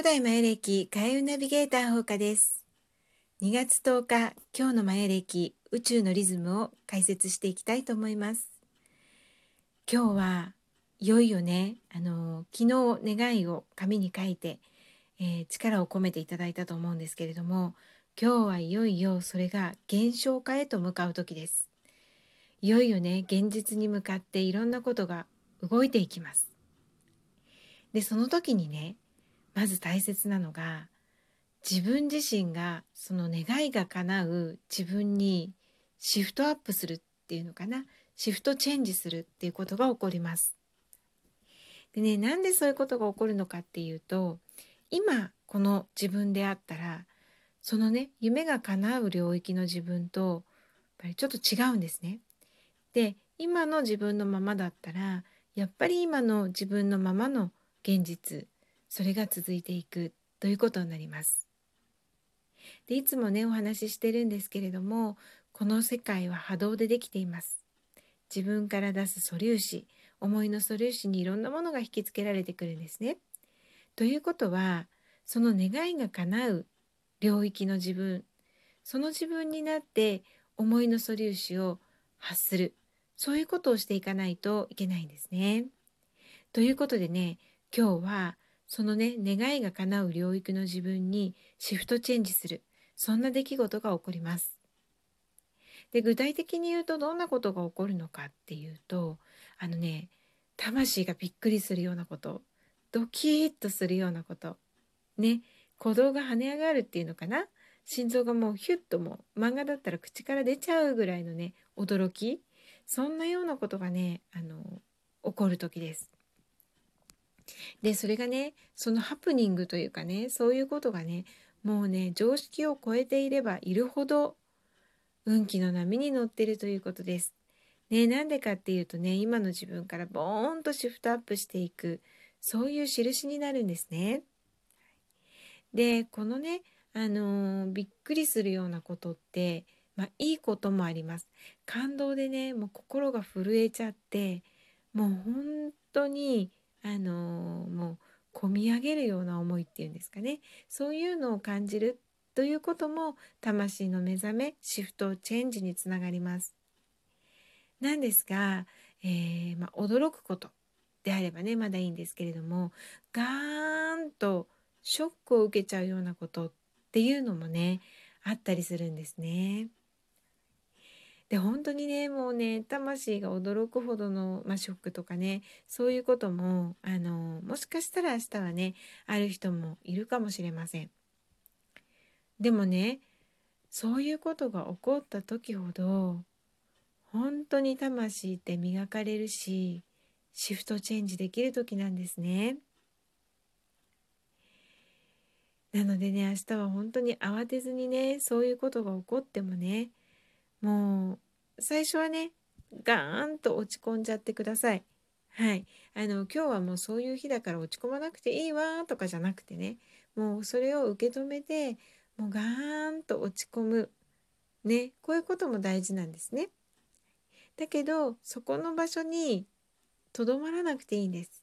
古代マヤ暦開運ナビゲーター放課です。2月10日、今日のマヤ暦宇宙のリズムを解説していきたいと思います。今日はいよいよね、あの昨日願いを紙に書いて、えー、力を込めていただいたと思うんですけれども、今日はいよいよそれが現象化へと向かう時です。いよいよね、現実に向かっていろんなことが動いていきます。で、その時にね、まず大切なのが自分自身がその願いが叶う自分にシフトアップするっていうのかなシフトチェンジするっていうことが起こります。でねなんでそういうことが起こるのかっていうと今この自分であったらそのね夢が叶う領域の自分とやっぱりちょっと違うんですね。で今の自分のままだったらやっぱり今の自分のままの現実それが続いていくということになります。でいつもねお話ししてるんですけれどもこの世界は波動でできています。自分から出す素粒子思いの素粒子にいろんなものが引きつけられてくるんですね。ということはその願いが叶う領域の自分その自分になって思いの素粒子を発するそういうことをしていかないといけないんですね。ということでね今日はそのね願いが叶う領域の自分にシフトチェンジするそんな出来事が起こります。で具体的に言うとどんなことが起こるのかっていうとあのね魂がびっくりするようなことドキッとするようなことね鼓動が跳ね上がるっていうのかな？心臓がもうヒュッともう漫画だったら口から出ちゃうぐらいのね驚き？そんなようなことがねあの起こる時です。でそれがねそのハプニングというかねそういうことがねもうね常識を超えていればいるほど運気の波に乗ってるということです。ねなんでかっていうとね今の自分からボーンとシフトアップしていくそういう印になるんですね。でこのねあのー、びっくりするようなことってまあ、いいこともあります。感動でねもう心が震えちゃってもう本当にあのもう込み上げるような思いっていうんですかねそういうのを感じるということも魂の目覚めシフトチェンジにつながります。なんですが、えー、まあ、驚くことであればねまだいいんですけれどもガーンとショックを受けちゃうようなことっていうのもねあったりするんですね。で本当にねもうね魂が驚くほどの、まあ、ショックとかねそういうこともあのもしかしたら明日はねある人もいるかもしれません。でもねそういうことが起こった時ほど本当に魂って磨かれるしシフトチェンジできる時なんですね。なのでね明日は本当に慌てずにねそういうことが起こってもねもう最初はねガーンと落ち込んじゃってください。はい、あの今日はもうそういう日だから落ち込まなくていいわとかじゃなくてねもうそれを受け止めてもうガーンと落ち込むねこういうことも大事なんですね。だけどそこの場所にとどまらなくていいんです。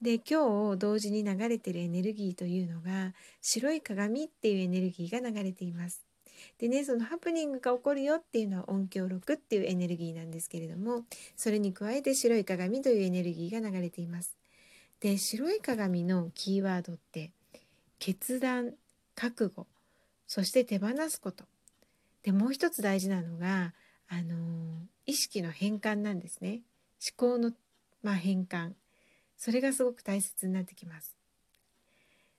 で今日同時に流れてるエネルギーというのが白い鏡っていうエネルギーが流れています。でねそのハプニングが起こるよっていうのは音響6っていうエネルギーなんですけれどもそれに加えて白い鏡というエネルギーが流れています。で白い鏡のキーワードって決断覚悟そして手放すことでもう一つ大事なのがあの意識の変換なんですね思考の、まあ、変換それがすごく大切になってきます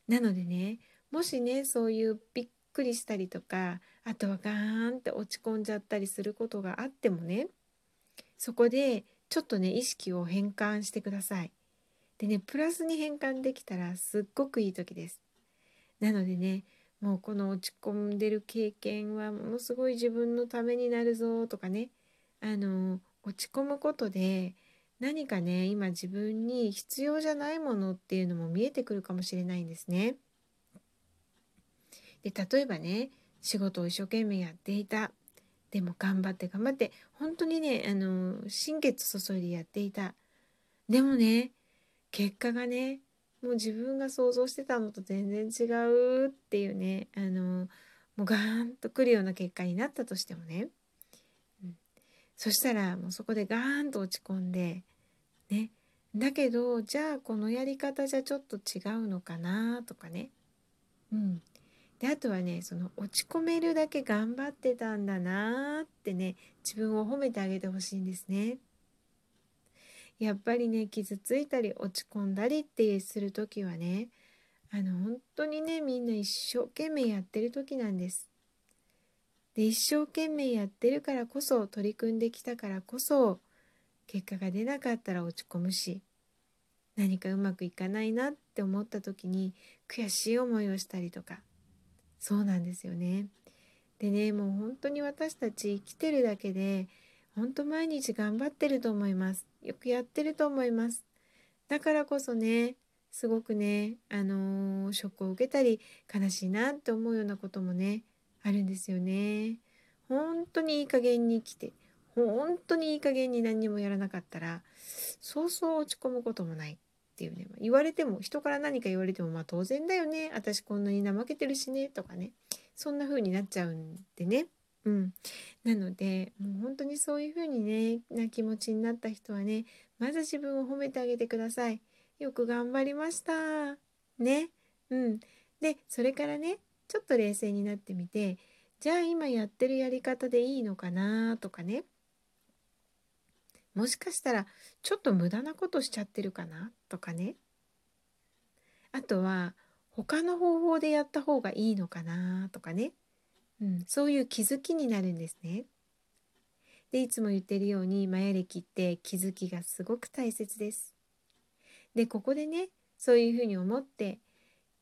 なのでねもしねそういうびっくりしたりとかあとはガーンって落ち込んじゃったりすることがあってもねそこでちょっとね意識を変換してください。でねプラスに変換できたらすっごくいい時です。なのでねもうこの落ち込んでる経験はものすごい自分のためになるぞとかねあの落ち込むことで何かね今自分に必要じゃないものっていうのも見えてくるかもしれないんですね。で例えばね仕事を一生懸命やっていたでも頑張って頑張って本当にねあの心血注いでやっていたでもね結果がねもう自分が想像してたのと全然違うっていうねあのもうガーンとくるような結果になったとしてもね、そしたらもうそこでガーンと落ち込んでねだけどじゃあこのやり方じゃちょっと違うのかなとかねうんであとはねその落ち込めるだけ頑張ってたんだなってね自分を褒めてあげてほしいんですね。やっぱりね傷ついたり落ち込んだりってする時はねあの本当にねみんな一生懸命やってる時なんです。で一生懸命やってるからこそ取り組んできたからこそ結果が出なかったら落ち込むし何かうまくいかないなって思った時に悔しい思いをしたりとかそうなんですよね。でねもう本当に私たち生きてるだけで本当毎日頑張ってると思います。よくやってると思います。だからこそね、すごくね、あのー、ショックを受けたり、悲しいなって思うようなこともね、あるんですよね。本当にいい加減に生きて、本当にいい加減に何にもやらなかったら、そうそう落ち込むこともないっていうね、言われても、人から何か言われても、まあ当然だよね。私こんなに怠けてるしね、とかね。そんな風になっちゃうんでね。うん、なのでもう本当にそういう風にねな気持ちになった人はねまず自分を褒めてあげてください。よく頑張りました。ね。うん。でそれからねちょっと冷静になってみてじゃあ今やってるやり方でいいのかなとかねもしかしたらちょっと無駄なことしちゃってるかなとかねあとは他の方法でやった方がいいのかなとかねうん、そういう気づきになるんですね。でいつも言ってるようにマヤ歴って気づきがすごく大切です。でここでねそういうふうに思って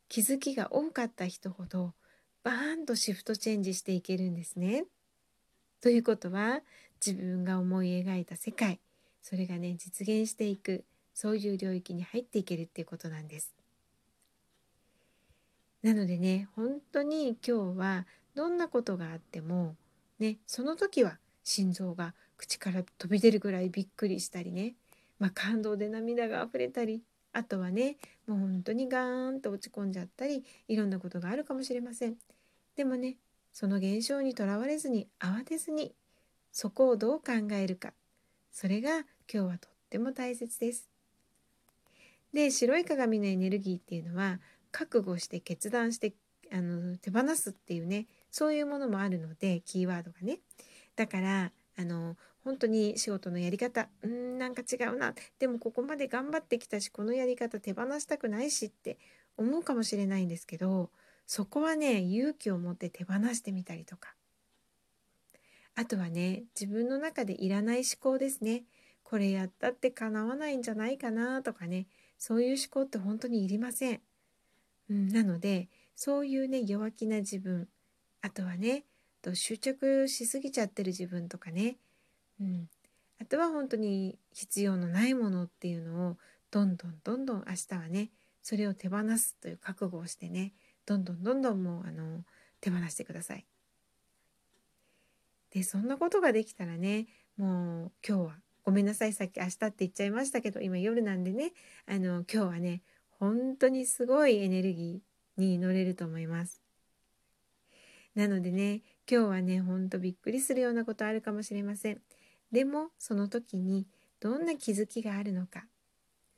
気づきが多かった人ほどバーンとシフトチェンジしていけるんですね。ということは自分が思い描いた世界それがね実現していくそういう領域に入っていけるっていうことなんです。なのでね本当に今日はどんなことがあってもねその時は心臓が口から飛び出るぐらいびっくりしたりね、まあ、感動で涙が溢れたりあとはねもう本当にガーンと落ち込んじゃったりいろんなことがあるかもしれません。でもねその現象にとらわれずに慌てずにそこをどう考えるかそれが今日はとっても大切です。で白い鏡のエネルギーっていうのは覚悟して決断してあの手放すっていうねそういうものもあるのでキーワードがねだからあの本当に仕事のやり方。うんなんか違うな。でもここまで頑張ってきたしこのやり方手放したくないしって思うかもしれないんですけどそこはね勇気を持って手放してみたりとか。あとはね自分の中でいらない思考ですね。これやったって叶わないんじゃないかなとかね。そういう思考って本当にいりません、うん、なのでそういうね弱気な自分。あとはねと執着しすぎちゃってる自分とかね、うん、あとは本当に必要のないものっていうのをどんどんどんどん明日はねそれを手放すという覚悟をしてねどんどんどんどんもうあの手放してください。でそんなことができたらねもう今日はごめんなさいさっき明日って言っちゃいましたけど今夜なんでねあの今日はね本当にすごいエネルギーに乗れると思います。なのでね今日はねほんとびっくりするようなことあるかもしれません。でもその時にどんな気づきがあるのか、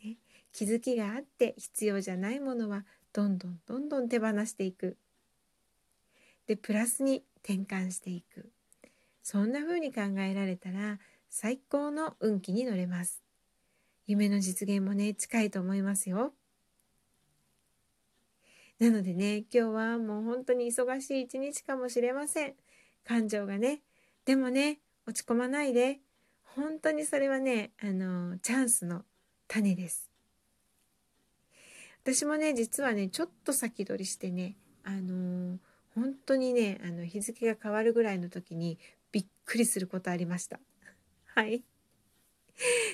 ね、気づきがあって必要じゃないものはどんどんどんどん手放していく。でプラスに転換していく。そんな風に考えられたら最高の運気に乗れます。夢の実現もね近いと思いますよ。なのでね、今日はもう本当に忙しい一日かもしれません。感情がね。でもね、落ち込まないで。本当にそれはね、あの、チャンスの種です。私もね、実はね、ちょっと先取りしてね、あの本当にね、あの、日付が変わるぐらいの時にびっくりすることありました。はい。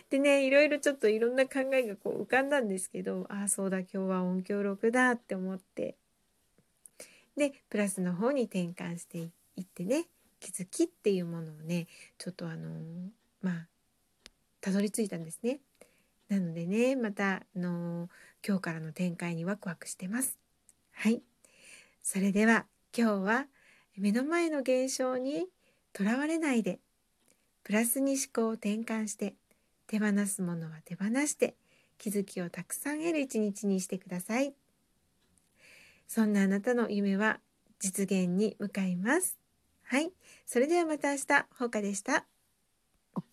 でねいろいろちょっといろんな考えがこう浮かんだんですけどああそうだ今日は音響録だって思ってでプラスの方に転換していってね気づきっていうものをねちょっとあのまあたどり着いたんですね。なのでねまたあの今日からの展開にワクワクしてます。はい。それでは今日は目の前の現象にとらわれないでプラスに思考を転換して手放すものは手放して気づきをたくさん得る一日にしてください。そんなあなたの夢は実現に向かいます。はい。それではまた明日。ほうかでした。